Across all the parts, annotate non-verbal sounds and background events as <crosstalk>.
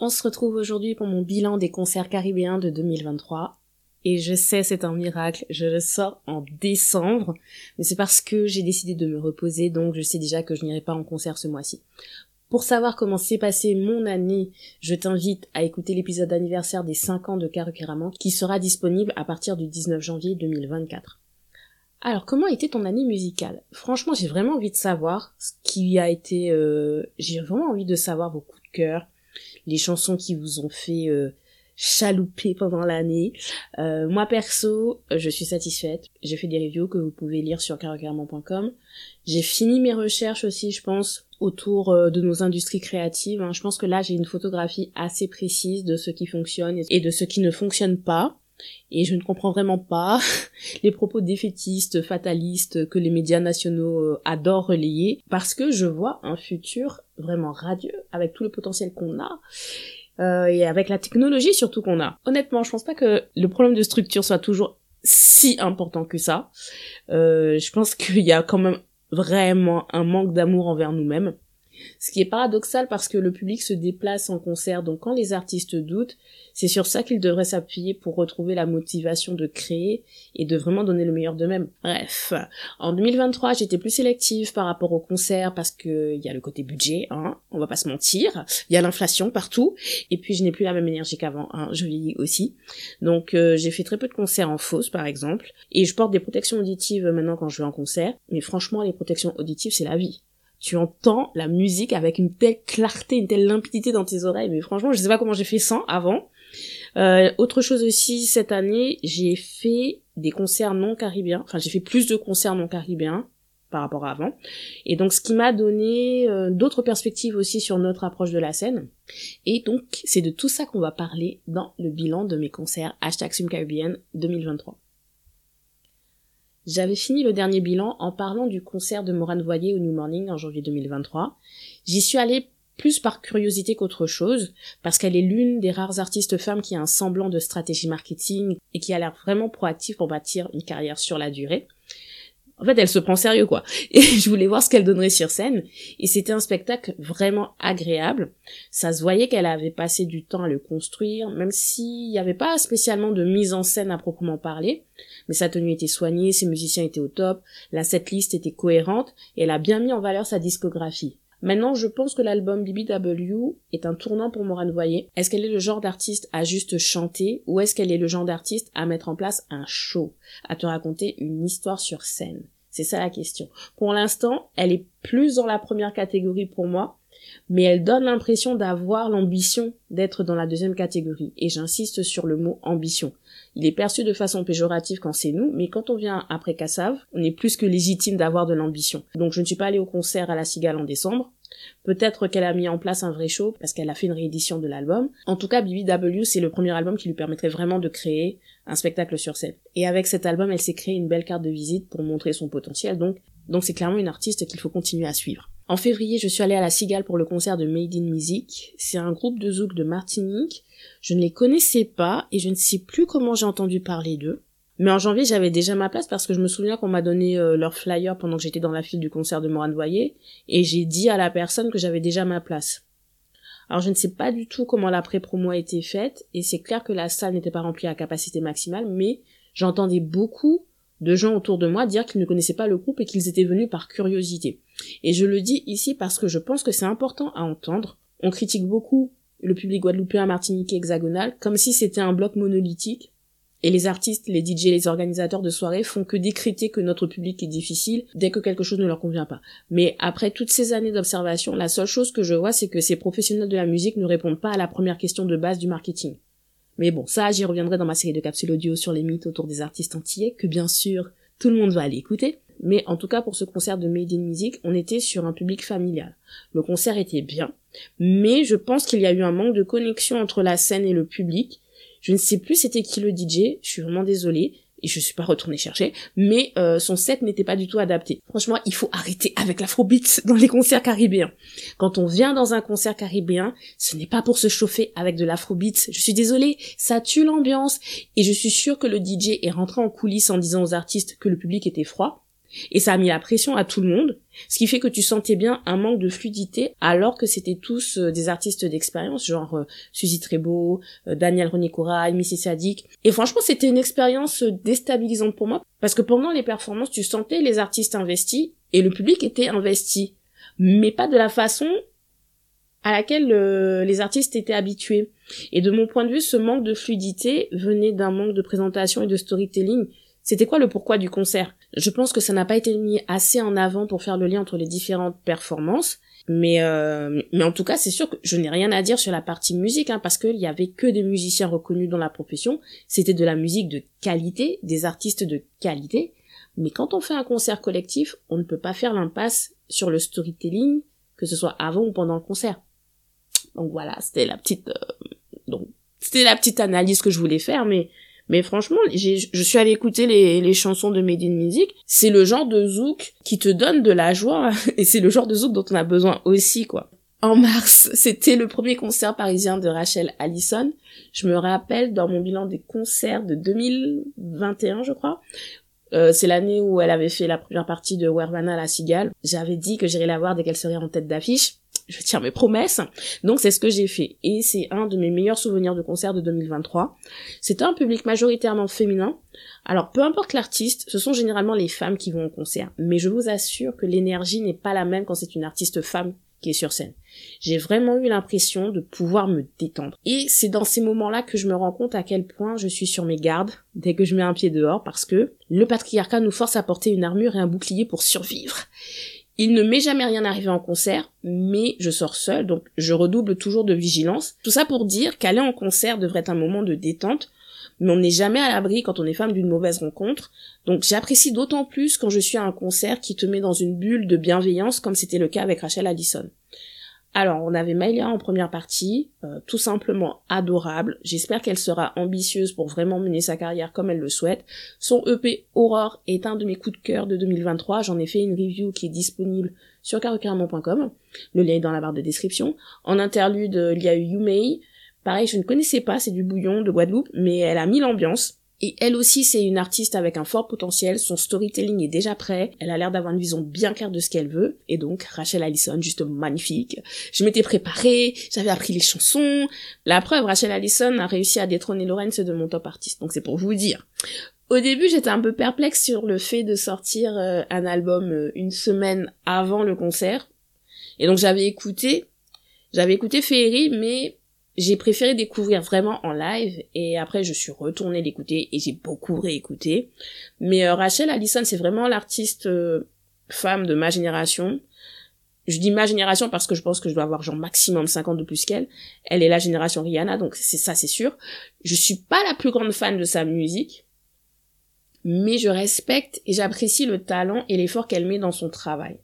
On se retrouve aujourd'hui pour mon bilan des concerts caribéens de 2023. Et je sais, c'est un miracle, je le sors en décembre, mais c'est parce que j'ai décidé de me reposer, donc je sais déjà que je n'irai pas en concert ce mois-ci. Pour savoir comment s'est passé mon année, je t'invite à écouter l'épisode anniversaire des 5 ans de Caracaraman qui sera disponible à partir du 19 janvier 2024. Alors, comment était ton année musicale? Franchement, j'ai vraiment envie de savoir ce qui a été... Euh, j'ai vraiment envie de savoir vos coups de cœur, les chansons qui vous ont fait euh, chalouper pendant l'année. Euh, moi, perso, je suis satisfaite. J'ai fait des reviews que vous pouvez lire sur caracaraman.com. J'ai fini mes recherches aussi, je pense, autour de nos industries créatives. Hein. Je pense que là, j'ai une photographie assez précise de ce qui fonctionne et de ce qui ne fonctionne pas. Et je ne comprends vraiment pas <laughs> les propos défaitistes, fatalistes que les médias nationaux euh, adorent relayer, parce que je vois un futur vraiment radieux avec tout le potentiel qu'on a. Euh, et avec la technologie surtout qu'on a. Honnêtement, je pense pas que le problème de structure soit toujours si important que ça. Euh, je pense <laughs> qu'il y a quand même vraiment un manque d'amour envers nous-mêmes. Ce qui est paradoxal parce que le public se déplace en concert, donc quand les artistes doutent, c'est sur ça qu'ils devraient s'appuyer pour retrouver la motivation de créer et de vraiment donner le meilleur d'eux-mêmes. Bref, en 2023, j'étais plus sélective par rapport aux concerts parce que il y a le côté budget, hein, on va pas se mentir, il y a l'inflation partout, et puis je n'ai plus la même énergie qu'avant, hein, je vieillis aussi. Donc euh, j'ai fait très peu de concerts en fausse par exemple, et je porte des protections auditives maintenant quand je vais en concert, mais franchement les protections auditives c'est la vie tu entends la musique avec une telle clarté, une telle limpidité dans tes oreilles. Mais franchement, je sais pas comment j'ai fait sans avant. Euh, autre chose aussi, cette année, j'ai fait des concerts non caribéens. Enfin, j'ai fait plus de concerts non caribéens par rapport à avant. Et donc, ce qui m'a donné euh, d'autres perspectives aussi sur notre approche de la scène. Et donc, c'est de tout ça qu'on va parler dans le bilan de mes concerts hashtag Caribbean 2023. J'avais fini le dernier bilan en parlant du concert de Morane Voyer au New Morning en janvier 2023. J'y suis allée plus par curiosité qu'autre chose, parce qu'elle est l'une des rares artistes femmes qui a un semblant de stratégie marketing et qui a l'air vraiment proactive pour bâtir une carrière sur la durée en fait, elle se prend sérieux, quoi. Et <laughs> je voulais voir ce qu'elle donnerait sur scène. Et c'était un spectacle vraiment agréable. Ça se voyait qu'elle avait passé du temps à le construire, même s'il n'y avait pas spécialement de mise en scène à proprement parler. Mais sa tenue était soignée, ses musiciens étaient au top, la setlist était cohérente, et elle a bien mis en valeur sa discographie. Maintenant, je pense que l'album BBW est un tournant pour Morane Voyer. Est-ce qu'elle est le genre d'artiste à juste chanter ou est-ce qu'elle est le genre d'artiste à mettre en place un show, à te raconter une histoire sur scène? C'est ça la question. Pour l'instant, elle est plus dans la première catégorie pour moi, mais elle donne l'impression d'avoir l'ambition d'être dans la deuxième catégorie. Et j'insiste sur le mot ambition. Il est perçu de façon péjorative quand c'est nous, mais quand on vient après Cassav, on est plus que légitime d'avoir de l'ambition. Donc je ne suis pas allée au concert à la Cigale en décembre. Peut-être qu'elle a mis en place un vrai show parce qu'elle a fait une réédition de l'album. En tout cas, BBW, c'est le premier album qui lui permettrait vraiment de créer un spectacle sur scène. Et avec cet album, elle s'est créée une belle carte de visite pour montrer son potentiel. Donc, donc c'est clairement une artiste qu'il faut continuer à suivre. En février, je suis allée à la Cigale pour le concert de Made in Music. C'est un groupe de zouk de Martinique je ne les connaissais pas et je ne sais plus comment j'ai entendu parler d'eux. Mais en janvier, j'avais déjà ma place parce que je me souviens qu'on m'a donné euh, leur flyer pendant que j'étais dans la file du concert de Morane Voyer et j'ai dit à la personne que j'avais déjà ma place. Alors je ne sais pas du tout comment la pré-promo a été faite et c'est clair que la salle n'était pas remplie à capacité maximale mais j'entendais beaucoup de gens autour de moi dire qu'ils ne connaissaient pas le groupe et qu'ils étaient venus par curiosité. Et je le dis ici parce que je pense que c'est important à entendre. On critique beaucoup le public guadeloupéen, martiniquais, hexagonal, comme si c'était un bloc monolithique. Et les artistes, les DJ, les organisateurs de soirées font que décréter que notre public est difficile dès que quelque chose ne leur convient pas. Mais après toutes ces années d'observation, la seule chose que je vois, c'est que ces professionnels de la musique ne répondent pas à la première question de base du marketing. Mais bon, ça, j'y reviendrai dans ma série de capsules audio sur les mythes autour des artistes antillais, que bien sûr, tout le monde va aller écouter. Mais en tout cas, pour ce concert de Made in Music, on était sur un public familial. Le concert était bien, mais je pense qu'il y a eu un manque de connexion entre la scène et le public. Je ne sais plus c'était qui le DJ, je suis vraiment désolée et je suis pas retournée chercher, mais euh, son set n'était pas du tout adapté. Franchement, il faut arrêter avec l'afrobeat <laughs> dans les concerts caribéens. Quand on vient dans un concert caribéen, ce n'est pas pour se chauffer avec de l'afrobeat. Je suis désolée, ça tue l'ambiance et je suis sûre que le DJ est rentré en coulisses en disant aux artistes que le public était froid et ça a mis la pression à tout le monde, ce qui fait que tu sentais bien un manque de fluidité, alors que c'était tous euh, des artistes d'expérience, genre euh, Suzy euh, Daniel René Corail, Missy Sadik. Et franchement, c'était une expérience déstabilisante pour moi, parce que pendant les performances, tu sentais les artistes investis, et le public était investi. Mais pas de la façon à laquelle les artistes étaient habitués. Et de mon point de vue, ce manque de fluidité venait d'un manque de présentation et de storytelling c'était quoi le pourquoi du concert? Je pense que ça n'a pas été mis assez en avant pour faire le lien entre les différentes performances. Mais euh, mais en tout cas, c'est sûr que je n'ai rien à dire sur la partie musique, hein, parce qu'il y avait que des musiciens reconnus dans la profession. C'était de la musique de qualité, des artistes de qualité. Mais quand on fait un concert collectif, on ne peut pas faire l'impasse sur le storytelling, que ce soit avant ou pendant le concert. Donc voilà, c'était la petite euh, donc c'était la petite analyse que je voulais faire, mais mais franchement, je suis allée écouter les, les chansons de Made in Music. C'est le genre de zouk qui te donne de la joie. <laughs> Et c'est le genre de zouk dont on a besoin aussi, quoi. En mars, <laughs> c'était le premier concert parisien de Rachel Allison. Je me rappelle dans mon bilan des concerts de 2021, je crois. Euh, c'est l'année où elle avait fait la première partie de Wervana la cigale. J'avais dit que j'irais la voir dès qu'elle serait en tête d'affiche je tiens mes promesses. Donc c'est ce que j'ai fait. Et c'est un de mes meilleurs souvenirs de concert de 2023. C'était un public majoritairement féminin. Alors peu importe l'artiste, ce sont généralement les femmes qui vont au concert. Mais je vous assure que l'énergie n'est pas la même quand c'est une artiste femme qui est sur scène. J'ai vraiment eu l'impression de pouvoir me détendre. Et c'est dans ces moments-là que je me rends compte à quel point je suis sur mes gardes dès que je mets un pied dehors parce que le patriarcat nous force à porter une armure et un bouclier pour survivre. Il ne m'est jamais rien arrivé en concert, mais je sors seule, donc je redouble toujours de vigilance. Tout ça pour dire qu'aller en concert devrait être un moment de détente, mais on n'est jamais à l'abri quand on est femme d'une mauvaise rencontre. Donc j'apprécie d'autant plus quand je suis à un concert qui te met dans une bulle de bienveillance, comme c'était le cas avec Rachel Addison. Alors, on avait Maïlia en première partie, euh, tout simplement adorable. J'espère qu'elle sera ambitieuse pour vraiment mener sa carrière comme elle le souhaite. Son EP Aurore est un de mes coups de cœur de 2023. J'en ai fait une review qui est disponible sur carocaramon.com. Le lien est dans la barre de description. En interlude, il y a eu Yumei. Pareil, je ne connaissais pas, c'est du bouillon de Guadeloupe, mais elle a mis l'ambiance. Et elle aussi, c'est une artiste avec un fort potentiel, son storytelling est déjà prêt, elle a l'air d'avoir une vision bien claire de ce qu'elle veut, et donc Rachel Allison, juste magnifique. Je m'étais préparée, j'avais appris les chansons. La preuve, Rachel Allison a réussi à détrôner Lawrence de mon top artiste, donc c'est pour vous dire. Au début, j'étais un peu perplexe sur le fait de sortir euh, un album euh, une semaine avant le concert. Et donc j'avais écouté, j'avais écouté Féerie, mais j'ai préféré découvrir vraiment en live et après je suis retournée l'écouter et j'ai beaucoup réécouté. Mais euh, Rachel Allison, c'est vraiment l'artiste euh, femme de ma génération. Je dis ma génération parce que je pense que je dois avoir genre maximum 50 de plus qu'elle. Elle est la génération Rihanna, donc c'est ça c'est sûr. Je suis pas la plus grande fan de sa musique, mais je respecte et j'apprécie le talent et l'effort qu'elle met dans son travail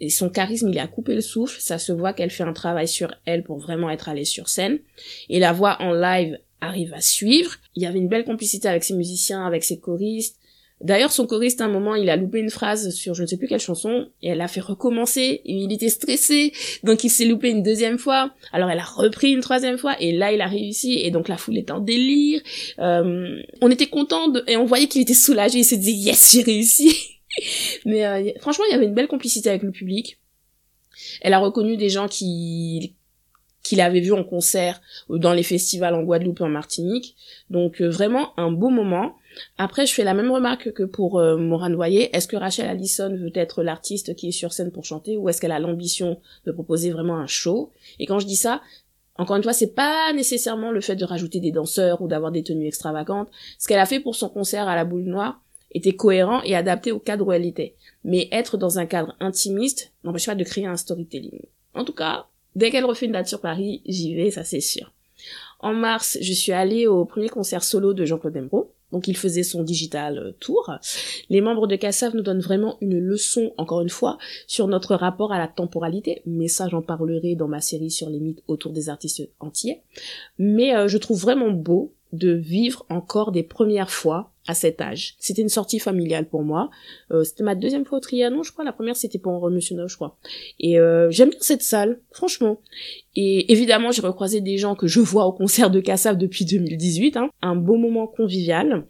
et son charisme, il a coupé le souffle. Ça se voit qu'elle fait un travail sur elle pour vraiment être allée sur scène. Et la voix en live arrive à suivre. Il y avait une belle complicité avec ses musiciens, avec ses choristes. D'ailleurs, son choriste, à un moment, il a loupé une phrase sur je ne sais plus quelle chanson, et elle a fait recommencer, et il était stressé, donc il s'est loupé une deuxième fois. Alors elle a repris une troisième fois, et là il a réussi, et donc la foule est en délire. Euh, on était content, et on voyait qu'il était soulagé, il se dit yes, j'ai réussi. <laughs> Mais euh, franchement, il y avait une belle complicité avec le public. Elle a reconnu des gens qui qu'il avait vu en concert dans les festivals en Guadeloupe et en Martinique. Donc euh, vraiment un beau moment. Après, je fais la même remarque que pour euh, Moran Voyer. Est-ce que Rachel Allison veut être l'artiste qui est sur scène pour chanter ou est-ce qu'elle a l'ambition de proposer vraiment un show? Et quand je dis ça, encore une fois, c'est pas nécessairement le fait de rajouter des danseurs ou d'avoir des tenues extravagantes. Ce qu'elle a fait pour son concert à la boule noire, était cohérent et adapté au cadre où elle était. Mais être dans un cadre intimiste n'empêche pas de créer un storytelling. En tout cas, dès qu'elle refait une date sur Paris, j'y vais, ça c'est sûr. En mars, je suis allée au premier concert solo de Jean-Claude Dembro. donc il faisait son digital euh, tour. Les membres de Cassav nous donnent vraiment une leçon, encore une fois, sur notre rapport à la temporalité, mais ça j'en parlerai dans ma série sur les mythes autour des artistes entiers. Mais euh, je trouve vraiment beau de vivre encore des premières fois à cet âge. C'était une sortie familiale pour moi. Euh, c'était ma deuxième fois au Trianon, je crois. La première, c'était pour Monsieur Neuf, je crois. Et euh, j'aime bien cette salle, franchement. Et évidemment, j'ai recroisé des gens que je vois au concert de Cassav depuis 2018. Hein. Un beau moment convivial.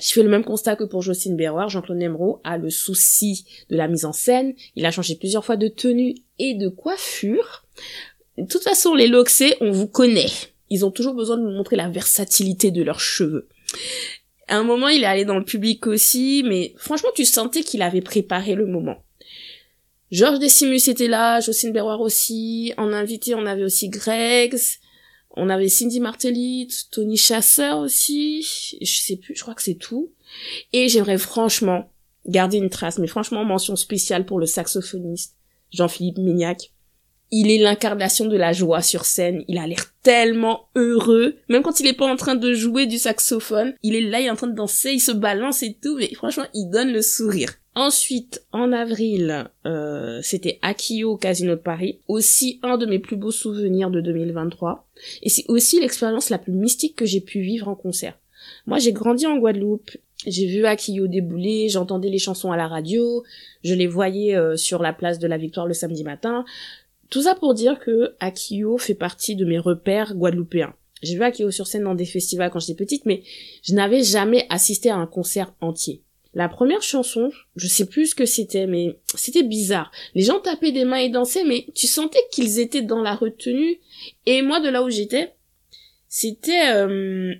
Je fais le même constat que pour Jocelyne Berroir. Jean-Claude Nemro a le souci de la mise en scène. Il a changé plusieurs fois de tenue et de coiffure. De toute façon, les Loxés, on vous connaît. Ils ont toujours besoin de nous montrer la versatilité de leurs cheveux. À un moment, il est allé dans le public aussi, mais franchement, tu sentais qu'il avait préparé le moment. Georges Decimus était là, Jocelyne Berroir aussi. En invité, on avait aussi Greggs. On avait Cindy Martelly, Tony Chasseur aussi. Je sais plus, je crois que c'est tout. Et j'aimerais franchement garder une trace, mais franchement, mention spéciale pour le saxophoniste Jean-Philippe Mignac il est l'incarnation de la joie sur scène. Il a l'air tellement heureux. Même quand il est pas en train de jouer du saxophone, il est là, il est en train de danser, il se balance et tout, mais franchement, il donne le sourire. Ensuite, en avril, euh, c'était Akio Casino de Paris, aussi un de mes plus beaux souvenirs de 2023, et c'est aussi l'expérience la plus mystique que j'ai pu vivre en concert. Moi, j'ai grandi en Guadeloupe, j'ai vu Akio débouler, j'entendais les chansons à la radio, je les voyais euh, sur la place de la Victoire le samedi matin, tout ça pour dire que Akio fait partie de mes repères guadeloupéens. J'ai vu Akio sur scène dans des festivals quand j'étais petite, mais je n'avais jamais assisté à un concert entier. La première chanson, je sais plus ce que c'était, mais c'était bizarre. Les gens tapaient des mains et dansaient, mais tu sentais qu'ils étaient dans la retenue. Et moi, de là où j'étais, c'était, euh,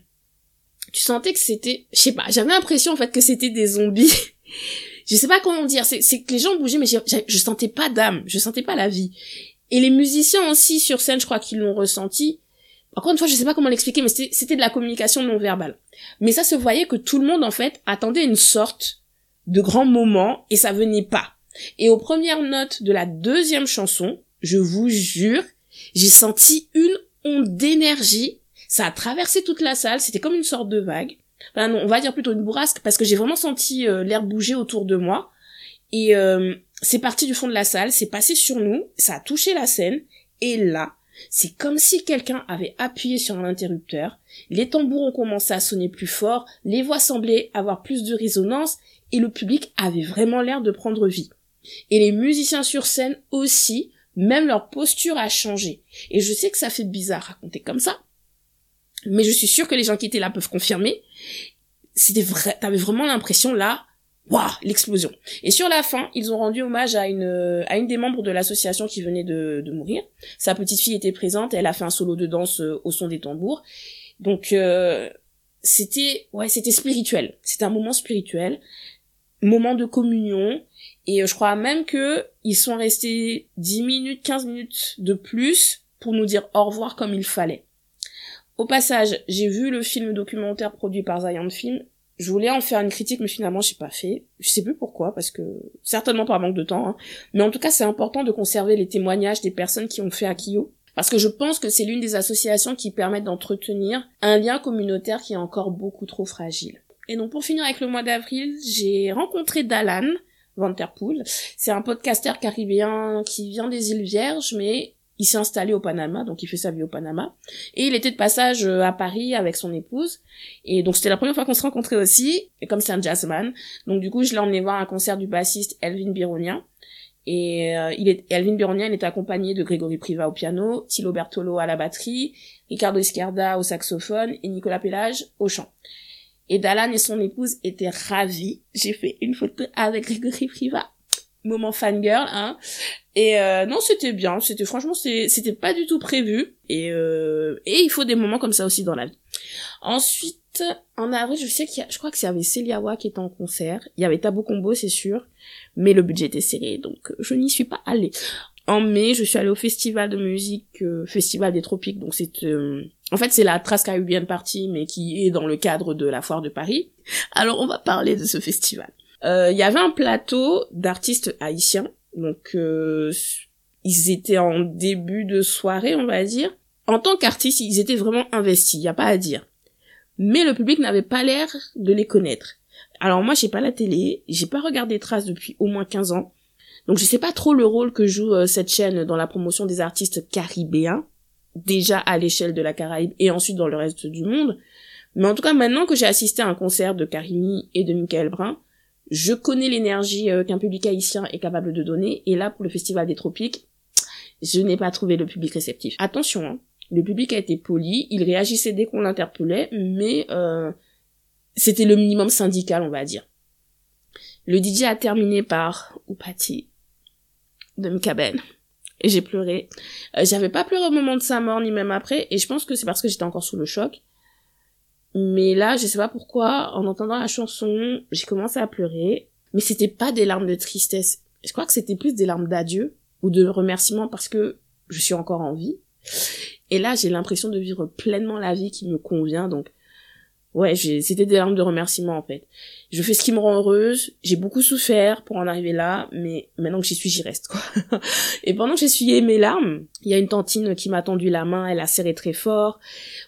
tu sentais que c'était, je sais pas, j'avais l'impression en fait que c'était des zombies. <laughs> je sais pas comment dire, c'est que les gens bougeaient, mais je, sentais pas d'âme, je sentais pas la vie. Et les musiciens aussi sur scène, je crois qu'ils l'ont ressenti. Encore une fois, je sais pas comment l'expliquer, mais c'était de la communication non verbale. Mais ça se voyait que tout le monde, en fait, attendait une sorte de grand moment et ça venait pas. Et aux premières notes de la deuxième chanson, je vous jure, j'ai senti une onde d'énergie. Ça a traversé toute la salle. C'était comme une sorte de vague. Enfin non, on va dire plutôt une bourrasque parce que j'ai vraiment senti euh, l'air bouger autour de moi. Et euh, c'est parti du fond de la salle, c'est passé sur nous, ça a touché la scène, et là, c'est comme si quelqu'un avait appuyé sur un interrupteur, les tambours ont commencé à sonner plus fort, les voix semblaient avoir plus de résonance, et le public avait vraiment l'air de prendre vie. Et les musiciens sur scène aussi, même leur posture a changé. Et je sais que ça fait bizarre raconter comme ça, mais je suis sûre que les gens qui étaient là peuvent confirmer. C'était vrai, t'avais vraiment l'impression là, waouh, l'explosion. Et sur la fin, ils ont rendu hommage à une à une des membres de l'association qui venait de, de mourir. Sa petite fille était présente, elle a fait un solo de danse euh, au son des tambours. Donc euh, c'était ouais, c'était spirituel. C'était un moment spirituel, moment de communion et euh, je crois même que ils sont restés 10 minutes, 15 minutes de plus pour nous dire au revoir comme il fallait. Au passage, j'ai vu le film documentaire produit par Zion Film je voulais en faire une critique, mais finalement, j'ai pas fait. Je sais plus pourquoi, parce que certainement par manque de temps. Hein. Mais en tout cas, c'est important de conserver les témoignages des personnes qui ont fait Akio. Parce que je pense que c'est l'une des associations qui permettent d'entretenir un lien communautaire qui est encore beaucoup trop fragile. Et donc pour finir avec le mois d'avril, j'ai rencontré Dalan Vanterpool. C'est un podcasteur caribéen qui vient des îles Vierges, mais il s'est installé au Panama, donc il fait sa vie au Panama. Et il était de passage euh, à Paris avec son épouse. Et donc c'était la première fois qu'on se rencontrait aussi, et comme c'est un jazzman. Donc du coup, je l'ai emmené voir un concert du bassiste Elvin Bironien. Et euh, il est, Elvin Bironien, il était accompagné de Grégory Priva au piano, Thilo Bertolo à la batterie, Ricardo Esquerda au saxophone et Nicolas Pellage au chant. Et Dalan et son épouse étaient ravis. J'ai fait une photo avec Grégory Priva moment fangirl hein. Et euh, non c'était bien. C'était franchement c'était pas du tout prévu. Et euh, et il faut des moments comme ça aussi dans la vie. Ensuite en avril je sais qu'il y a, je crois que c'est avec Celiawa qui était en concert. Il y avait Tabou Combo c'est sûr. Mais le budget était serré donc je n'y suis pas allée. En mai je suis allée au festival de musique euh, festival des tropiques. Donc c'est euh, en fait, c'est la Trace Caribbean Party, mais qui est dans le cadre de la foire de Paris. Alors, on va parler de ce festival. Euh, il y avait un plateau d'artistes haïtiens, donc euh, ils étaient en début de soirée, on va dire. En tant qu'artistes, ils étaient vraiment investis, il y a pas à dire. mais le public n'avait pas l'air de les connaître. Alors moi, j'ai pas la télé, j'ai pas regardé Trace depuis au moins 15 ans, donc je sais pas trop le rôle que joue euh, cette chaîne dans la promotion des artistes caribéens, déjà à l'échelle de la Caraïbe et ensuite dans le reste du monde. Mais en tout cas, maintenant que j'ai assisté à un concert de Karimi et de Michael Brun, je connais l'énergie euh, qu'un public haïtien est capable de donner, et là, pour le Festival des Tropiques, je n'ai pas trouvé le public réceptif. Attention, hein, le public a été poli, il réagissait dès qu'on l'interpellait, mais euh, c'était le minimum syndical, on va dire. Le DJ a terminé par Oupati de Mkaben. Et j'ai pleuré. Euh, j'avais pas pleuré au moment de sa mort, ni même après, et je pense que c'est parce que j'étais encore sous le choc. Mais là, je sais pas pourquoi, en entendant la chanson, j'ai commencé à pleurer. Mais c'était pas des larmes de tristesse. Je crois que c'était plus des larmes d'adieu ou de remerciement parce que je suis encore en vie. Et là, j'ai l'impression de vivre pleinement la vie qui me convient. Donc, ouais, c'était des larmes de remerciement en fait. Je fais ce qui me rend heureuse. J'ai beaucoup souffert pour en arriver là, mais maintenant que j'y suis, j'y reste quoi. <laughs> et pendant que j'essuyais mes larmes, il y a une tantine qui m'a tendu la main. Elle a serré très fort.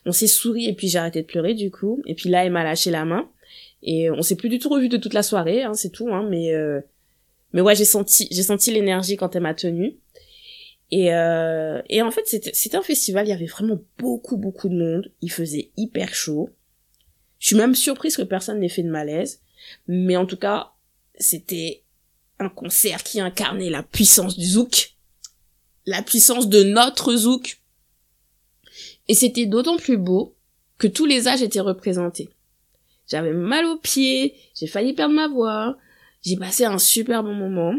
On s'est souri et puis j'ai arrêté de pleurer du coup. Et puis là, elle m'a lâché la main. Et on s'est plus du tout revu de toute la soirée, hein, c'est tout. Hein, mais euh, mais ouais, j'ai senti j'ai senti l'énergie quand elle m'a tenue. Et, euh, et en fait, c'était un festival, il y avait vraiment beaucoup, beaucoup de monde. Il faisait hyper chaud. Je suis même surprise que personne n'ait fait de malaise. Mais en tout cas, c'était un concert qui incarnait la puissance du zouk. La puissance de notre zouk. Et c'était d'autant plus beau que tous les âges étaient représentés. J'avais mal aux pieds, j'ai failli perdre ma voix, j'ai passé un super bon moment.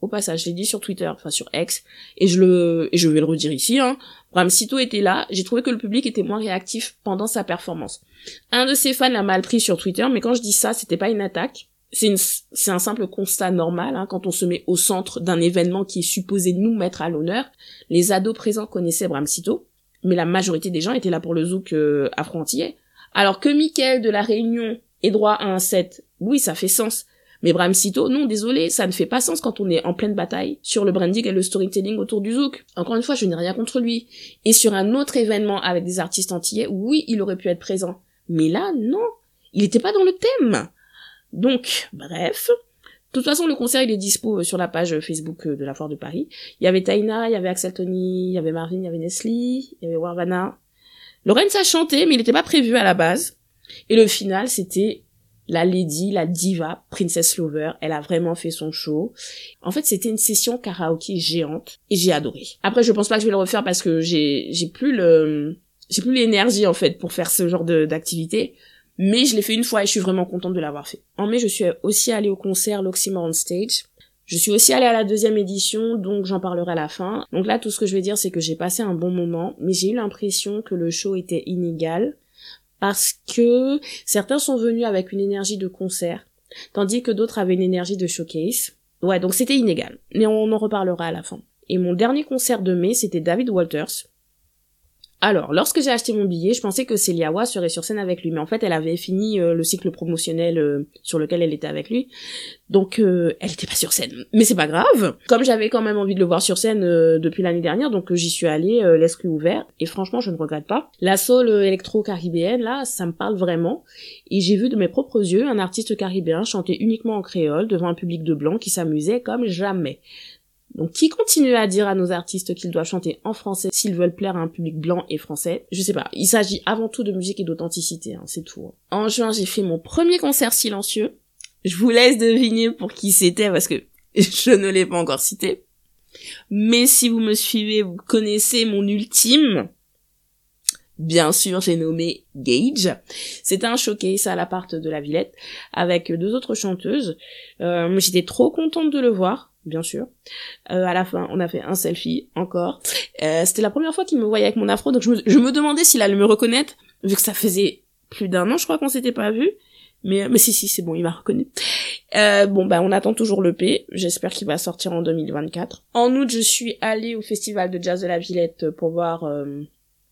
Au passage, je l'ai dit sur Twitter, enfin sur X, et je le, et je vais le redire ici, hein. Bram Sito était là, j'ai trouvé que le public était moins réactif pendant sa performance. Un de ses fans l'a mal pris sur Twitter, mais quand je dis ça, c'était pas une attaque. C'est c'est un simple constat normal, hein, quand on se met au centre d'un événement qui est supposé nous mettre à l'honneur. Les ados présents connaissaient Bram Sito, mais la majorité des gens étaient là pour le zouk euh. Alors que Michael de la Réunion ait droit à un set, oui, ça fait sens. Mais Bram Sito, non, désolé, ça ne fait pas sens quand on est en pleine bataille sur le branding et le storytelling autour du zouk. Encore une fois, je n'ai rien contre lui. Et sur un autre événement avec des artistes antillais, oui, il aurait pu être présent. Mais là, non. Il n'était pas dans le thème. Donc, bref. De toute façon, le concert, il est dispo sur la page Facebook de la Foire de Paris. Il y avait Taina, il y avait Axel Tony, il y avait Marvin, il y avait Nestlé, il y avait Warvana. Lorenz a chanté, mais il n'était pas prévu à la base. Et le final, c'était la lady, la diva, Princess Lover, elle a vraiment fait son show. En fait, c'était une session karaoké géante et j'ai adoré. Après, je pense pas que je vais le refaire parce que j'ai j'ai plus le j'ai plus l'énergie en fait pour faire ce genre d'activité. Mais je l'ai fait une fois et je suis vraiment contente de l'avoir fait. En mai, je suis aussi allée au concert l'Oxymoron Stage. Je suis aussi allée à la deuxième édition, donc j'en parlerai à la fin. Donc là, tout ce que je vais dire, c'est que j'ai passé un bon moment, mais j'ai eu l'impression que le show était inégal parce que certains sont venus avec une énergie de concert, tandis que d'autres avaient une énergie de showcase. Ouais, donc c'était inégal, mais on en reparlera à la fin. Et mon dernier concert de mai, c'était David Walters, alors, lorsque j'ai acheté mon billet, je pensais que Celia Wa serait sur scène avec lui, mais en fait, elle avait fini euh, le cycle promotionnel euh, sur lequel elle était avec lui, donc euh, elle était pas sur scène. Mais c'est pas grave. Comme j'avais quand même envie de le voir sur scène depuis l'année dernière, donc j'y suis allée l'esprit ouvert, et franchement, je ne regrette pas. La soul électro-caribéenne, là, ça me parle vraiment, et j'ai vu de mes propres yeux un artiste caribéen chanter uniquement en créole devant un public de blancs qui s'amusait comme jamais. Donc qui continue à dire à nos artistes qu'ils doivent chanter en français s'ils veulent plaire à un public blanc et français? Je sais pas. Il s'agit avant tout de musique et d'authenticité, hein, c'est tout. Hein. En juin, j'ai fait mon premier concert silencieux. Je vous laisse deviner pour qui c'était parce que <laughs> je ne l'ai pas encore cité. Mais si vous me suivez, vous connaissez mon ultime. Bien sûr, j'ai nommé Gage. C'était un showcase à l'appart de la Villette avec deux autres chanteuses. Euh, J'étais trop contente de le voir bien sûr. Euh, à la fin, on a fait un selfie encore. Euh, C'était la première fois qu'il me voyait avec mon afro, donc je me, je me demandais s'il allait me reconnaître, vu que ça faisait plus d'un an, je crois qu'on s'était pas vu. Mais, mais si, si, c'est bon, il m'a reconnu. Euh, bon, bah, on attend toujours le P. J'espère qu'il va sortir en 2024. En août, je suis allée au festival de jazz de la Villette pour voir, euh,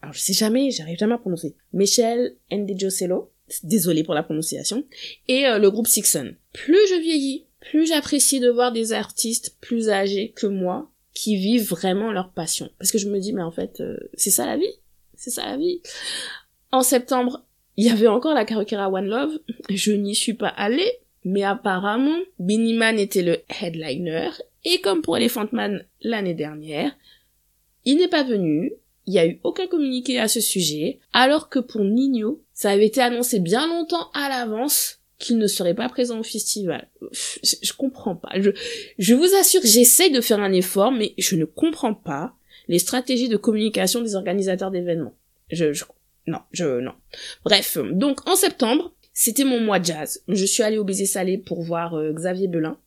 alors je sais jamais, j'arrive jamais à prononcer. Michel Jocello. Désolée pour la prononciation. Et euh, le groupe Sixon. Plus je vieillis, plus j'apprécie de voir des artistes plus âgés que moi qui vivent vraiment leur passion. Parce que je me dis, mais en fait, euh, c'est ça la vie. C'est ça la vie. En septembre, il y avait encore la Karukera One Love. Je n'y suis pas allée, mais apparemment, Benny Man était le headliner. Et comme pour Elephant Man l'année dernière, il n'est pas venu. Il n'y a eu aucun communiqué à ce sujet. Alors que pour Nino, ça avait été annoncé bien longtemps à l'avance qu'il ne serait pas présent au festival. Je, comprends pas. Je, je vous assure j'essaye de faire un effort, mais je ne comprends pas les stratégies de communication des organisateurs d'événements. Je, je, non, je, non. Bref, donc en septembre, c'était mon mois jazz. Je suis allée au Baiser Salé pour voir euh, Xavier Belin.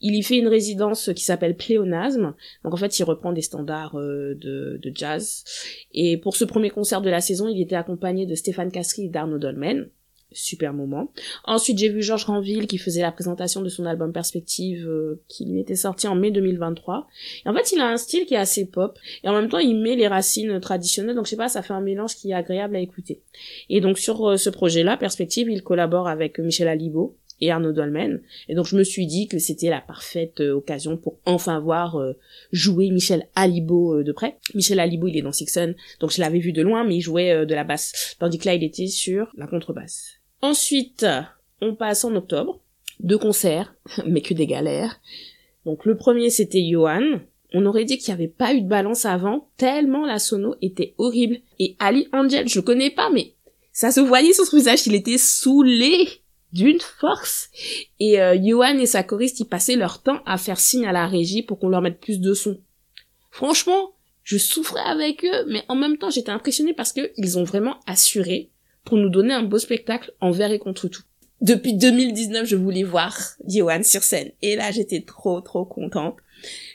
Il y fait une résidence qui s'appelle Pléonasme. Donc en fait, il reprend des standards euh, de, de, jazz. Et pour ce premier concert de la saison, il était accompagné de Stéphane Castry et d'Arnaud Dolmen super moment. Ensuite, j'ai vu Georges Ranville qui faisait la présentation de son album Perspective euh, qui lui était sorti en mai 2023. Et en fait, il a un style qui est assez pop et en même temps, il met les racines traditionnelles. Donc, je sais pas, ça fait un mélange qui est agréable à écouter. Et donc, sur euh, ce projet-là, Perspective, il collabore avec Michel Alibo et Arnaud Dolmen. Et donc, je me suis dit que c'était la parfaite euh, occasion pour enfin voir jouer Michel Alibo de près. Michel Alibo, il est dans Sixon, donc je l'avais vu de loin, mais il jouait de la basse. Tandis que là, il était sur la contrebasse. Ensuite, on passe en octobre. Deux concerts, <laughs> mais que des galères. Donc le premier c'était Johan. On aurait dit qu'il n'y avait pas eu de balance avant, tellement la sono était horrible. Et Ali Angel, je le connais pas, mais ça se voyait sur son visage, il était saoulé d'une force. Et euh, Johan et sa choriste, ils passaient leur temps à faire signe à la régie pour qu'on leur mette plus de son. Franchement, je souffrais avec eux, mais en même temps, j'étais impressionnée parce que ils ont vraiment assuré pour nous donner un beau spectacle envers et contre tout. Depuis 2019, je voulais voir Yohan sur scène. Et là, j'étais trop, trop contente.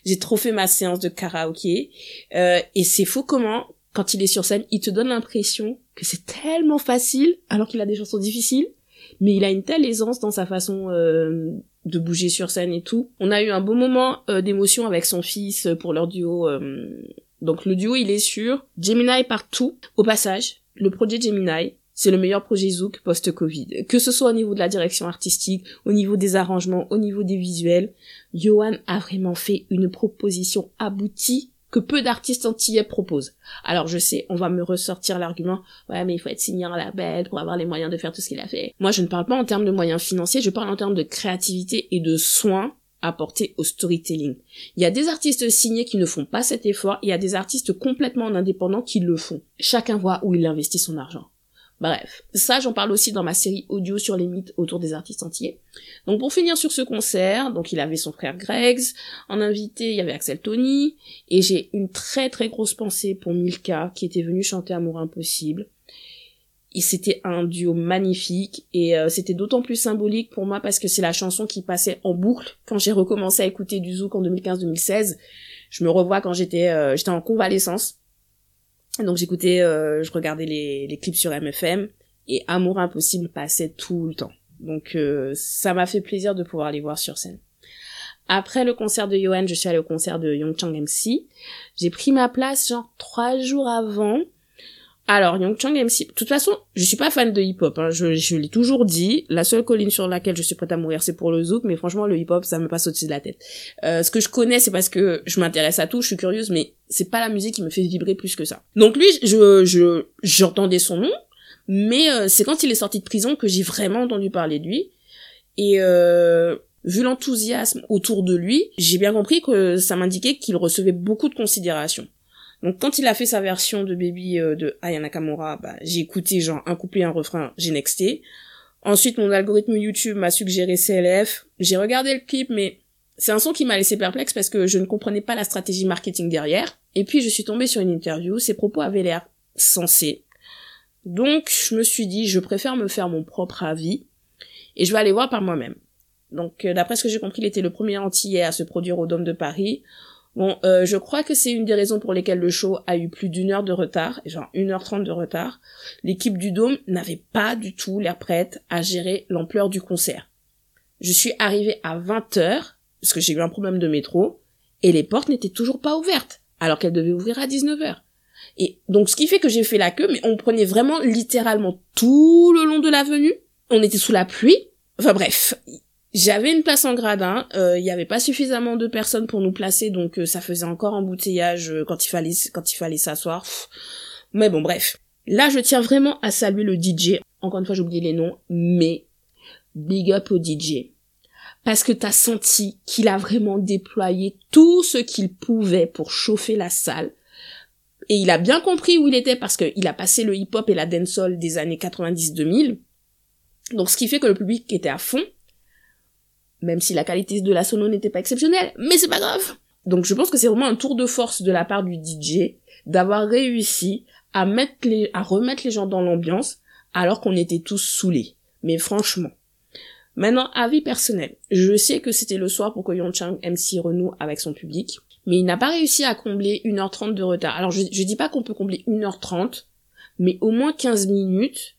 J'ai trop fait ma séance de karaoké. Euh, et c'est faux comment, quand il est sur scène, il te donne l'impression que c'est tellement facile, alors qu'il a des chansons difficiles. Mais il a une telle aisance dans sa façon euh, de bouger sur scène et tout. On a eu un beau moment euh, d'émotion avec son fils pour leur duo. donc le duo, il est sur Gemini partout. Au passage, le projet Gemini, c'est le meilleur projet Zouk post-Covid. Que ce soit au niveau de la direction artistique, au niveau des arrangements, au niveau des visuels, Johan a vraiment fait une proposition aboutie que peu d'artistes antillais proposent. Alors je sais, on va me ressortir l'argument, ouais mais il faut être signé un label pour avoir les moyens de faire tout ce qu'il a fait. Moi je ne parle pas en termes de moyens financiers, je parle en termes de créativité et de soins apportés au storytelling. Il y a des artistes signés qui ne font pas cet effort, il y a des artistes complètement indépendants qui le font. Chacun voit où il investit son argent. Bref, ça j'en parle aussi dans ma série audio sur les mythes autour des artistes entiers. Donc pour finir sur ce concert, donc il avait son frère Greggs, en invité il y avait Axel Tony, et j'ai une très très grosse pensée pour Milka qui était venu chanter Amour Impossible. Et c'était un duo magnifique et euh, c'était d'autant plus symbolique pour moi parce que c'est la chanson qui passait en boucle quand j'ai recommencé à écouter du Zouk en 2015-2016. Je me revois quand j'étais euh, j'étais en convalescence donc j'écoutais, euh, je regardais les, clips sur MFM et Amour Impossible passait tout le temps. Donc euh, ça m'a fait plaisir de pouvoir les voir sur scène. Après le concert de Yohan, je suis allée au concert de Chang MC. J'ai pris ma place genre trois jours avant alors, Chang MC, de toute façon, je suis pas fan de hip-hop, hein. je, je l'ai toujours dit, la seule colline sur laquelle je suis prête à mourir, c'est pour le zouk, mais franchement, le hip-hop, ça me passe au-dessus de la tête. Euh, ce que je connais, c'est parce que je m'intéresse à tout, je suis curieuse, mais c'est pas la musique qui me fait vibrer plus que ça. Donc lui, je, je, j'entendais son nom, mais euh, c'est quand il est sorti de prison que j'ai vraiment entendu parler de lui, et euh, vu l'enthousiasme autour de lui, j'ai bien compris que ça m'indiquait qu'il recevait beaucoup de considération. Donc quand il a fait sa version de Baby euh, de Aya Nakamura, bah, j'ai écouté genre un couplet, un refrain, j'ai nexté. Ensuite, mon algorithme YouTube m'a suggéré CLF. J'ai regardé le clip, mais c'est un son qui m'a laissé perplexe parce que je ne comprenais pas la stratégie marketing derrière. Et puis je suis tombée sur une interview, ses propos avaient l'air sensés. Donc je me suis dit, je préfère me faire mon propre avis et je vais aller voir par moi-même. Donc euh, d'après ce que j'ai compris, il était le premier antillais à se produire au Dôme de Paris. Bon, euh, je crois que c'est une des raisons pour lesquelles le show a eu plus d'une heure de retard, genre une heure trente de retard. L'équipe du Dôme n'avait pas du tout l'air prête à gérer l'ampleur du concert. Je suis arrivée à 20 heures, parce que j'ai eu un problème de métro, et les portes n'étaient toujours pas ouvertes, alors qu'elles devaient ouvrir à 19 heures. Et donc, ce qui fait que j'ai fait la queue, mais on prenait vraiment littéralement tout le long de l'avenue. On était sous la pluie. Enfin bref, j'avais une place en gradin, euh, il n'y avait pas suffisamment de personnes pour nous placer, donc euh, ça faisait encore embouteillage euh, quand il fallait quand il fallait s'asseoir. Mais bon, bref. Là, je tiens vraiment à saluer le DJ. encore une fois, j'ai oublié les noms, mais big up au DJ. Parce que t'as senti qu'il a vraiment déployé tout ce qu'il pouvait pour chauffer la salle. Et il a bien compris où il était parce qu'il a passé le hip-hop et la dancehall des années 90-2000. Donc ce qui fait que le public était à fond, même si la qualité de la sono n'était pas exceptionnelle, mais c'est pas grave. Donc je pense que c'est vraiment un tour de force de la part du DJ d'avoir réussi à mettre à remettre les gens dans l'ambiance alors qu'on était tous saoulés. Mais franchement. Maintenant, avis personnel. Je sais que c'était le soir pour que Chang MC renoue avec son public, mais il n'a pas réussi à combler 1h30 de retard. Alors je, je dis pas qu'on peut combler 1h30, mais au moins 15 minutes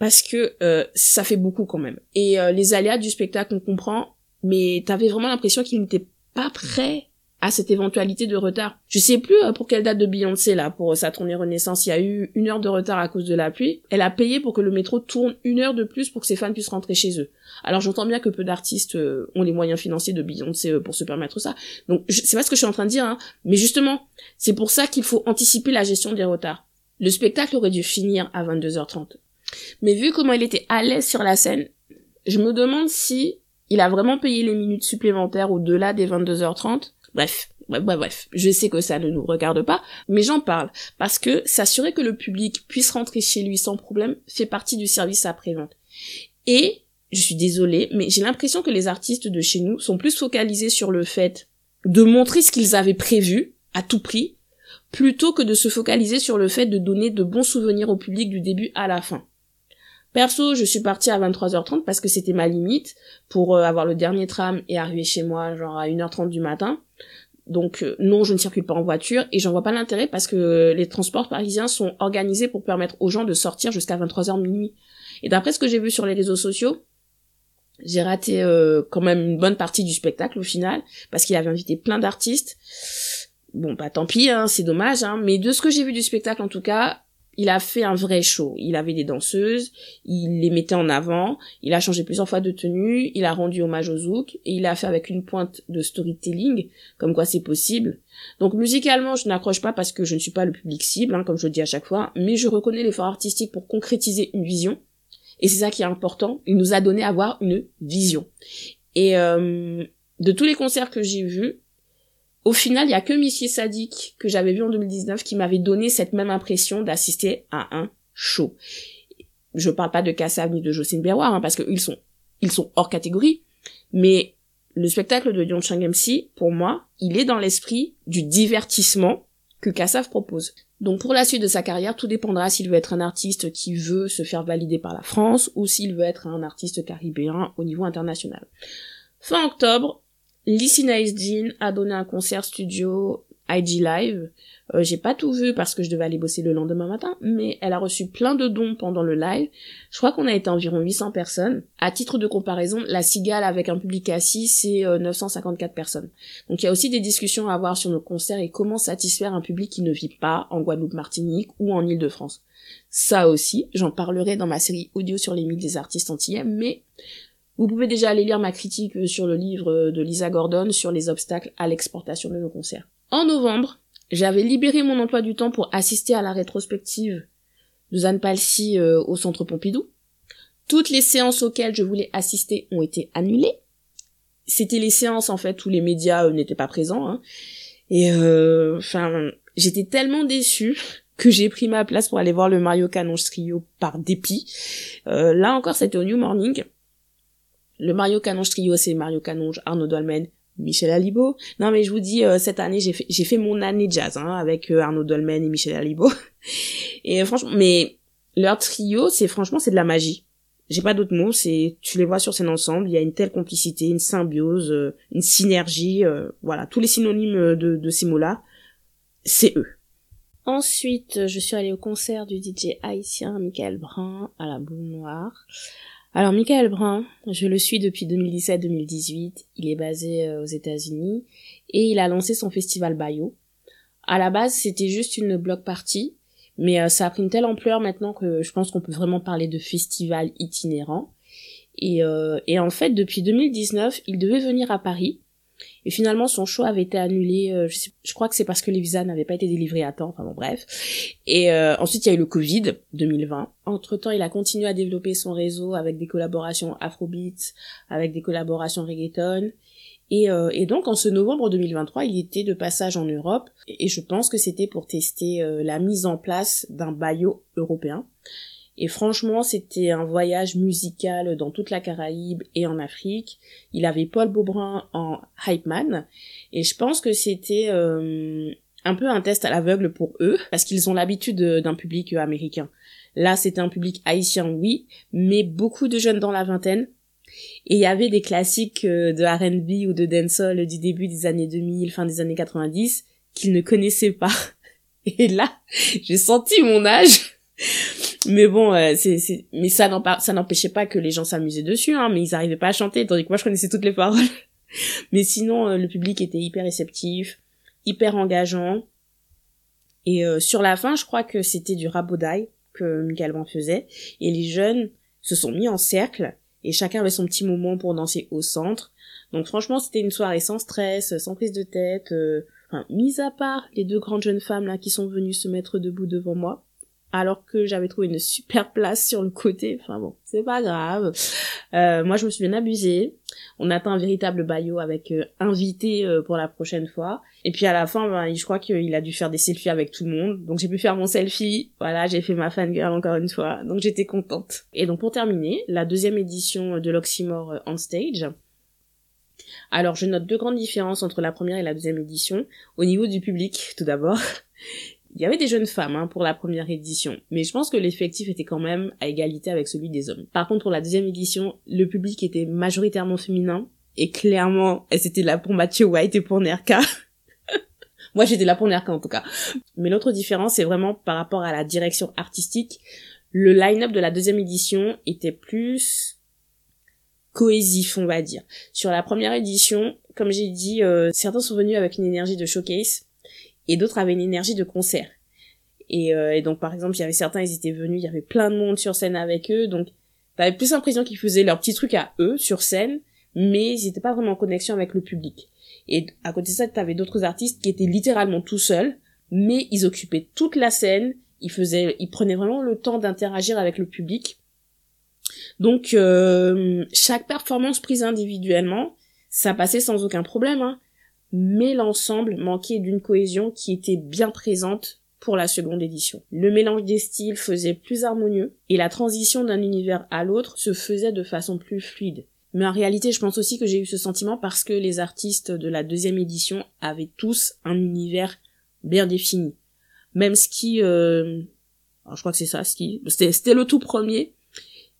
parce que euh, ça fait beaucoup quand même. Et euh, les aléas du spectacle, on comprend, mais t'avais vraiment l'impression qu'il n'était pas prêt à cette éventualité de retard. Je sais plus euh, pour quelle date de Beyoncé là, pour sa tournée Renaissance, il y a eu une heure de retard à cause de la pluie. Elle a payé pour que le métro tourne une heure de plus pour que ses fans puissent rentrer chez eux. Alors j'entends bien que peu d'artistes ont les moyens financiers de Beyoncé pour se permettre ça. Donc c'est pas ce que je suis en train de dire, hein. mais justement, c'est pour ça qu'il faut anticiper la gestion des retards. Le spectacle aurait dû finir à 22h30. Mais vu comment il était à l'aise sur la scène, je me demande si il a vraiment payé les minutes supplémentaires au-delà des 22h30. Bref, bref, bref, je sais que ça ne nous regarde pas, mais j'en parle parce que s'assurer que le public puisse rentrer chez lui sans problème fait partie du service après-vente. Et je suis désolée, mais j'ai l'impression que les artistes de chez nous sont plus focalisés sur le fait de montrer ce qu'ils avaient prévu à tout prix plutôt que de se focaliser sur le fait de donner de bons souvenirs au public du début à la fin. Perso, je suis partie à 23h30 parce que c'était ma limite pour euh, avoir le dernier tram et arriver chez moi genre à 1h30 du matin. Donc euh, non, je ne circule pas en voiture et j'en vois pas l'intérêt parce que les transports parisiens sont organisés pour permettre aux gens de sortir jusqu'à 23h minuit. Et d'après ce que j'ai vu sur les réseaux sociaux, j'ai raté euh, quand même une bonne partie du spectacle au final parce qu'il avait invité plein d'artistes. Bon, bah tant pis, hein, c'est dommage, hein, mais de ce que j'ai vu du spectacle en tout cas, il a fait un vrai show. Il avait des danseuses, il les mettait en avant, il a changé plusieurs fois de tenue, il a rendu hommage au zouk, et il a fait avec une pointe de storytelling, comme quoi c'est possible. Donc musicalement, je n'accroche pas parce que je ne suis pas le public cible, hein, comme je le dis à chaque fois, mais je reconnais l'effort artistique pour concrétiser une vision. Et c'est ça qui est important. Il nous a donné à avoir une vision. Et euh, de tous les concerts que j'ai vus, au final, il y a que Monsieur Sadik que j'avais vu en 2019 qui m'avait donné cette même impression d'assister à un show. Je parle pas de Kassav ni de Jocelyne Berroir, hein, parce qu'ils sont, ils sont hors catégorie, mais le spectacle de Yongchang MC, pour moi, il est dans l'esprit du divertissement que Kassav propose. Donc pour la suite de sa carrière, tout dépendra s'il veut être un artiste qui veut se faire valider par la France ou s'il veut être un artiste caribéen au niveau international. Fin octobre, Lissy Nice Jean a donné un concert studio IG Live. Euh, j'ai pas tout vu parce que je devais aller bosser le lendemain matin, mais elle a reçu plein de dons pendant le live. Je crois qu'on a été environ 800 personnes. À titre de comparaison, la Cigale avec un public assis, c'est 954 euh, personnes. Donc il y a aussi des discussions à avoir sur nos concerts et comment satisfaire un public qui ne vit pas en Guadeloupe-Martinique ou en Île-de-France. Ça aussi, j'en parlerai dans ma série audio sur les mythes des artistes antillais, mais vous pouvez déjà aller lire ma critique sur le livre de Lisa Gordon sur les obstacles à l'exportation de nos concerts. En novembre, j'avais libéré mon emploi du temps pour assister à la rétrospective de Zane Palsy euh, au Centre Pompidou. Toutes les séances auxquelles je voulais assister ont été annulées. C'était les séances en fait où les médias euh, n'étaient pas présents. Hein. Et euh, enfin, j'étais tellement déçue que j'ai pris ma place pour aller voir le Mario Canonge Trio par dépit. là encore, c'était au New Morning. Le Mario Canonge Trio, c'est Mario Canonge, Arnaud Dolmen, Michel Alibo. Non mais je vous dis, euh, cette année j'ai fait, fait mon année jazz hein, avec euh, Arnaud Dolmen et Michel Alibo. <laughs> et franchement, mais leur trio, c'est franchement c'est de la magie. J'ai pas d'autres mots, c'est tu les vois sur scène ensemble, il y a une telle complicité, une symbiose, euh, une synergie, voilà, tous les synonymes de, de ces mots-là, c'est eux. Ensuite, je suis allée au concert du DJ haïtien Michael Brun à la Boule Noire. Alors Michael Brun, je le suis depuis 2017-2018, il est basé euh, aux États-Unis et il a lancé son festival Bayo. À la base, c'était juste une block party, mais euh, ça a pris une telle ampleur maintenant que je pense qu'on peut vraiment parler de festival itinérant. Et, euh, et en fait, depuis 2019, il devait venir à Paris Et finalement, son choix avait été annulé. Euh, je, crois que c'est parce que les visas n'avaient pas été délivrés à temps. Enfin bon, bref. Et euh, ensuite, il y a eu le Covid 2020. Entre-temps, il a continué à développer son réseau avec des collaborations Afrobeat, avec des collaborations reggaeton. Et, euh, et, donc en ce novembre 2023, il était de passage en Europe et je pense que c'était pour tester la mise en place d'un bio européen. Et franchement, c'était un voyage musical dans toute la Caraïbe et en Afrique. Il avait Paul Beaubrun en hype man. Et je pense que c'était euh, un peu un test à l'aveugle pour eux, parce qu'ils ont l'habitude d'un public américain. Là, c'était un public haïtien, oui, mais beaucoup de jeunes dans la vingtaine. Et il y avait des classiques euh, de R&B ou de dancehall du début des années 2000, fin des années 90, qu'ils ne connaissaient pas. <laughs> Et là, j'ai senti mon âge mais bon, euh, c'est, c'est, mais ça n'empêchait pas que les gens s'amusaient dessus, hein, mais ils arrivaient pas à chanter, tandis que moi je connaissais toutes les paroles. <laughs> mais sinon, euh, le public était hyper réceptif, hyper engageant. Et euh, sur la fin, je crois que c'était du rabodaï que Michael Brand faisait, et les jeunes se sont mis en cercle, et chacun avait son petit moment pour danser au centre. Donc franchement, c'était une soirée sans stress, sans prise de tête, enfin, mis à part les deux grandes jeunes femmes là qui sont venues se mettre debout devant moi alors que j'avais trouvé une super <laughs> place sur le côté. Enfin bon, c'est pas grave. Euh, moi, je me suis bien abusée. On atteint un véritable baillot avec euh, invité euh, pour la prochaine fois. Et puis à la fin, ben, je crois qu'il a dû faire des selfies avec tout le monde. Donc j'ai pu faire mon selfie. Voilà, j'ai fait ma fangirl encore une fois. Donc j'étais contente. Et donc pour terminer, la deuxième édition de l'Oxymore on stage. Alors je note deux grandes différences entre la première et la deuxième édition. Au niveau du public, tout d'abord. Il y avait des jeunes femmes hein, pour la première édition, mais je pense que l'effectif était quand même à égalité avec celui des hommes. Par contre, pour la deuxième édition, le public était majoritairement féminin, et clairement, c'était là pour Mathieu White et pour Nerka. <laughs> Moi, j'étais là pour Nerka en tout cas. Mais l'autre différence, c'est vraiment par rapport à la direction artistique. Le line-up de la deuxième édition était plus cohésif, on va dire. Sur la première édition, comme j'ai dit, euh, certains sont venus avec une énergie de showcase, et d'autres avaient une énergie de concert. Et, euh, et, donc par exemple, il y avait certains, ils étaient venus, il y avait plein de monde sur scène avec eux, donc t'avais plus l'impression qu'ils faisaient leur petit truc à eux sur scène, mais ils étaient pas vraiment en connexion avec le public. Et à côté de ça, t'avais d'autres artistes qui étaient littéralement tout seuls, mais ils occupaient toute la scène, ils faisaient, ils prenaient vraiment le temps d'interagir avec le public. Donc euh, chaque performance prise individuellement, ça passait sans aucun problème. Hein mais l'ensemble manquait d'une cohésion qui était bien présente pour la seconde édition. Le mélange des styles faisait plus harmonieux et la transition d'un univers à l'autre se faisait de façon plus fluide. Mais en réalité, je pense aussi que j'ai eu ce sentiment parce que les artistes de la deuxième édition avaient tous un univers bien défini. Même Ski, euh... Alors, je crois que c'est ça, Ski. C'était le tout premier.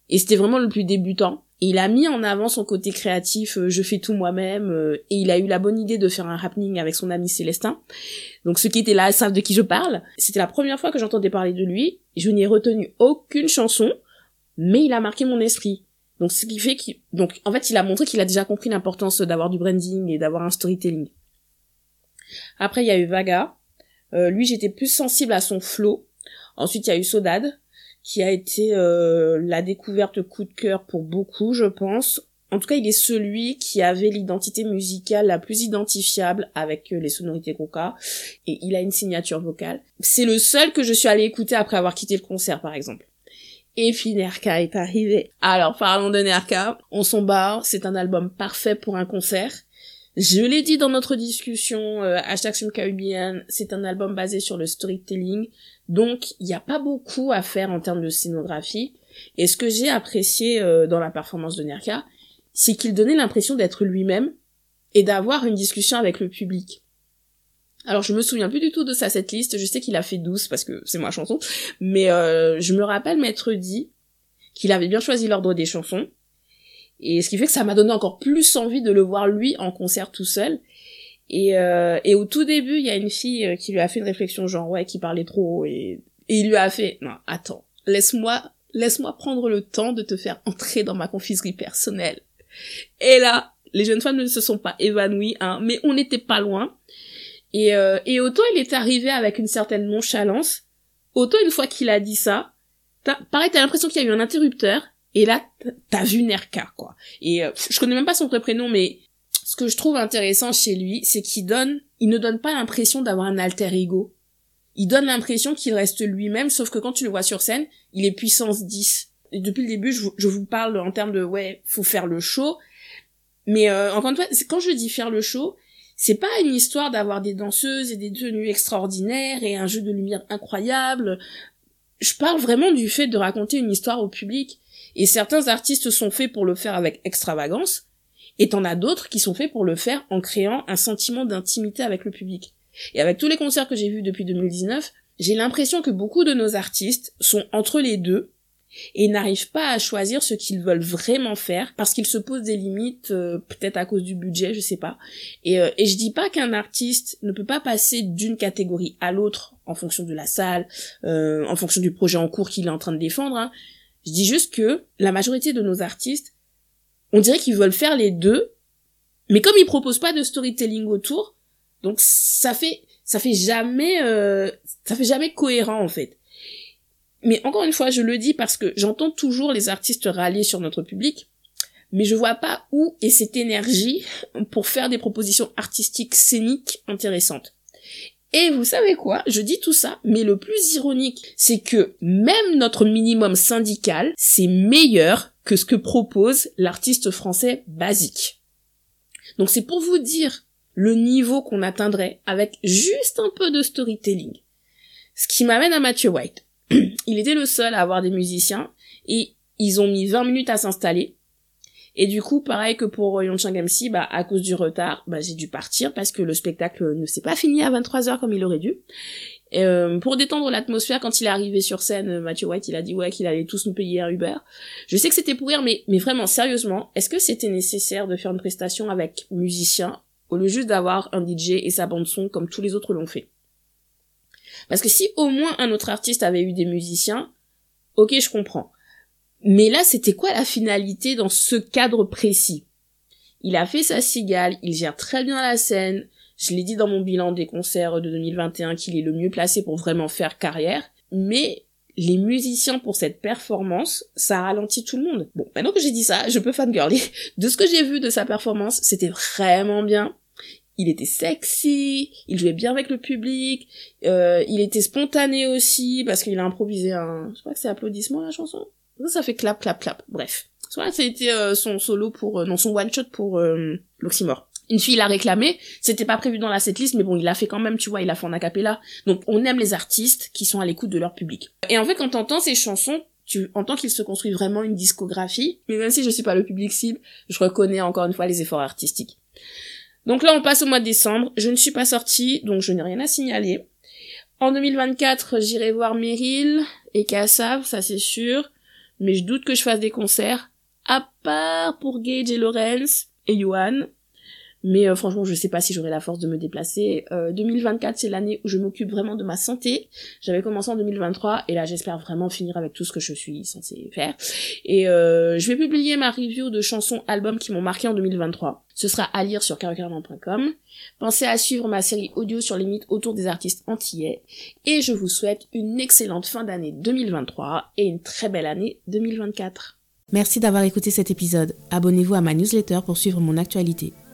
Et c'était vraiment le plus débutant il a mis en avant son côté créatif, euh, je fais tout moi-même, euh, et il a eu la bonne idée de faire un happening avec son ami Célestin. Donc ceux qui étaient là savent de qui je parle. C'était la première fois que j'entendais parler de lui. Je n'y ai retenu aucune chanson, mais il a marqué mon esprit. Donc ce qui fait qu'il, donc en fait il a montré qu'il a déjà compris l'importance d'avoir du branding et d'avoir un storytelling. Après il y a eu Vaga. Euh, lui j'étais plus sensible à son flow. Ensuite il y a eu Sodade qui a été euh, la découverte coup de cœur pour beaucoup, je pense. En tout cas, il est celui qui avait l'identité musicale la plus identifiable avec euh, les sonorités Coca, et il a une signature vocale. C'est le seul que je suis allée écouter après avoir quitté le concert, par exemple. Et puis Nerka est arrivé. Alors, parlons de Nerka. On s'en barre, c'est un album parfait pour un concert. Je l'ai dit dans notre discussion, euh, hashtag Caribbean, c'est un album basé sur le storytelling. Donc, il n'y a pas beaucoup à faire en termes de scénographie. Et ce que j'ai apprécié euh, dans la performance de Nerka, c'est qu'il donnait l'impression d'être lui-même et d'avoir une discussion avec le public. Alors je me souviens plus du tout de sa cette liste, je sais qu'il a fait 12 parce que c'est ma chanson, mais euh, je me rappelle m'être dit qu'il avait bien choisi l'ordre des chansons, et ce qui fait que ça m'a donné encore plus envie de le voir lui en concert tout seul, et, euh, et au tout début, il y a une fille euh, qui lui a fait une réflexion genre ouais, qui parlait trop et, et il lui a fait non, attends, laisse-moi laisse-moi prendre le temps de te faire entrer dans ma confiserie personnelle. Et là, les jeunes femmes ne se sont pas évanouies, hein, mais on n'était pas loin. Et, euh, et autant il est arrivé avec une certaine nonchalance, autant une fois qu'il a dit ça, pareil, t'as l'impression qu'il y a eu un interrupteur, et là, t'as vu Nerka, quoi. Et euh, je connais même pas son prénom, mais ce que je trouve intéressant chez lui, c'est qu'il donne, il ne donne pas l'impression d'avoir un alter ego. Il donne l'impression qu'il reste lui-même, sauf que quand tu le vois sur scène, il est puissance 10. Et depuis le début, je vous, je vous parle en termes de, ouais, faut faire le show. Mais euh, encore une fois, quand je dis faire le show, c'est pas une histoire d'avoir des danseuses et des tenues extraordinaires et un jeu de lumière incroyable. Je parle vraiment du fait de raconter une histoire au public. Et certains artistes sont faits pour le faire avec extravagance, et t'en as d'autres qui sont faits pour le faire en créant un sentiment d'intimité avec le public. Et avec tous les concerts que j'ai vus depuis 2019, j'ai l'impression que beaucoup de nos artistes sont entre les deux et n'arrivent pas à choisir ce qu'ils veulent vraiment faire parce qu'ils se posent des limites euh, peut-être à cause du budget je sais pas et, euh, et je dis pas qu'un artiste ne peut pas passer d'une catégorie à l'autre en fonction de la salle euh, en fonction du projet en cours qu'il est en train de défendre hein. Je dis juste que la majorité de nos artistes on dirait qu'ils veulent faire les deux mais comme ils proposent pas de storytelling autour donc ça fait ça fait jamais ça fait jamais cohérent en fait mais encore une fois, je le dis parce que j'entends toujours les artistes râler sur notre public, mais je vois pas où est cette énergie pour faire des propositions artistiques scéniques intéressantes. Et vous savez quoi? Je dis tout ça, mais le plus ironique, c'est que même notre minimum syndical, c'est meilleur que ce que propose l'artiste français basique. Donc c'est pour vous dire le niveau qu'on atteindrait avec juste un peu de storytelling. Ce qui m'amène à Matthew White <clears throat> il était le seul à avoir des musiciens et ils ont mis 20 minutes à s'installer. Et du coup, pareil que pour Yongchang MC, bah, à cause du retard, bah, j'ai dû partir parce que le spectacle ne s'est pas fini à 23h comme il aurait dû. Euh, pour détendre l'atmosphère, quand il est arrivé sur scène, Mathieu White, il a dit ouais qu'il allait tous nous payer un Uber. Je sais que c'était pour rire, mais, vraiment, sérieusement, est-ce que c'était nécessaire de faire une prestation avec musiciens au lieu juste d'avoir un DJ et sa bande son comme tous les autres l'ont fait? Parce que si au moins un autre artiste avait eu des musiciens, ok, je comprends. Mais là, c'était quoi la finalité dans ce cadre précis? Il a fait sa cigale, il gère très bien la scène. Je l'ai dit dans mon bilan des concerts de 2021 qu'il est le mieux placé pour vraiment faire carrière. Mais les musiciens pour cette performance, ça ralentit tout le monde. Bon, maintenant que j'ai dit ça, je peux fangirler. De ce que j'ai vu de sa performance, c'était vraiment bien il était sexy, il jouait bien avec le public, euh, il était spontané aussi parce qu'il a improvisé un, je crois que c'est applaudissement la chanson? Ça, fait clap clap clap. Bref, c'était euh, son solo pour, euh, non son one shot pour euh, l'oxymore. Une fille l'a réclamé, c'était pas prévu dans la setlist, mais bon, il l'a fait quand même, tu vois, il a fait en acapella. Donc on aime les artistes qui sont à l'écoute de leur public. Et en fait, quand t'entends ces chansons, tu entends qu'il se construit vraiment une discographie, mais même si je suis pas le public cible, je reconnais encore une fois les efforts artistiques. Donc là, on passe au mois de décembre. Je ne suis pas sortie, donc je n'ai rien à signaler. En 2024, j'irai voir Meryl et Kassav, ça c'est sûr. Mais je doute que je fasse des concerts. À part pour Gage et Lorenz et Yuan. Mais euh, franchement, je sais pas si j'aurai la force de me déplacer. 2024, euh, c'est l'année où je m'occupe vraiment de ma santé. J'avais commencé en 2023 et là, j'espère vraiment finir avec tout ce que je suis censée faire. Et euh, je vais publier ma review de chansons albums qui m'ont marqué en 2023. Ce sera à lire sur carocaramment.com. Pensez à suivre ma série audio sur les mythes autour des artistes antillais. Et je vous souhaite une excellente fin d'année 2023 et une très belle année 2024. Merci d'avoir écouté cet épisode. Abonnez-vous à ma newsletter pour suivre mon actualité.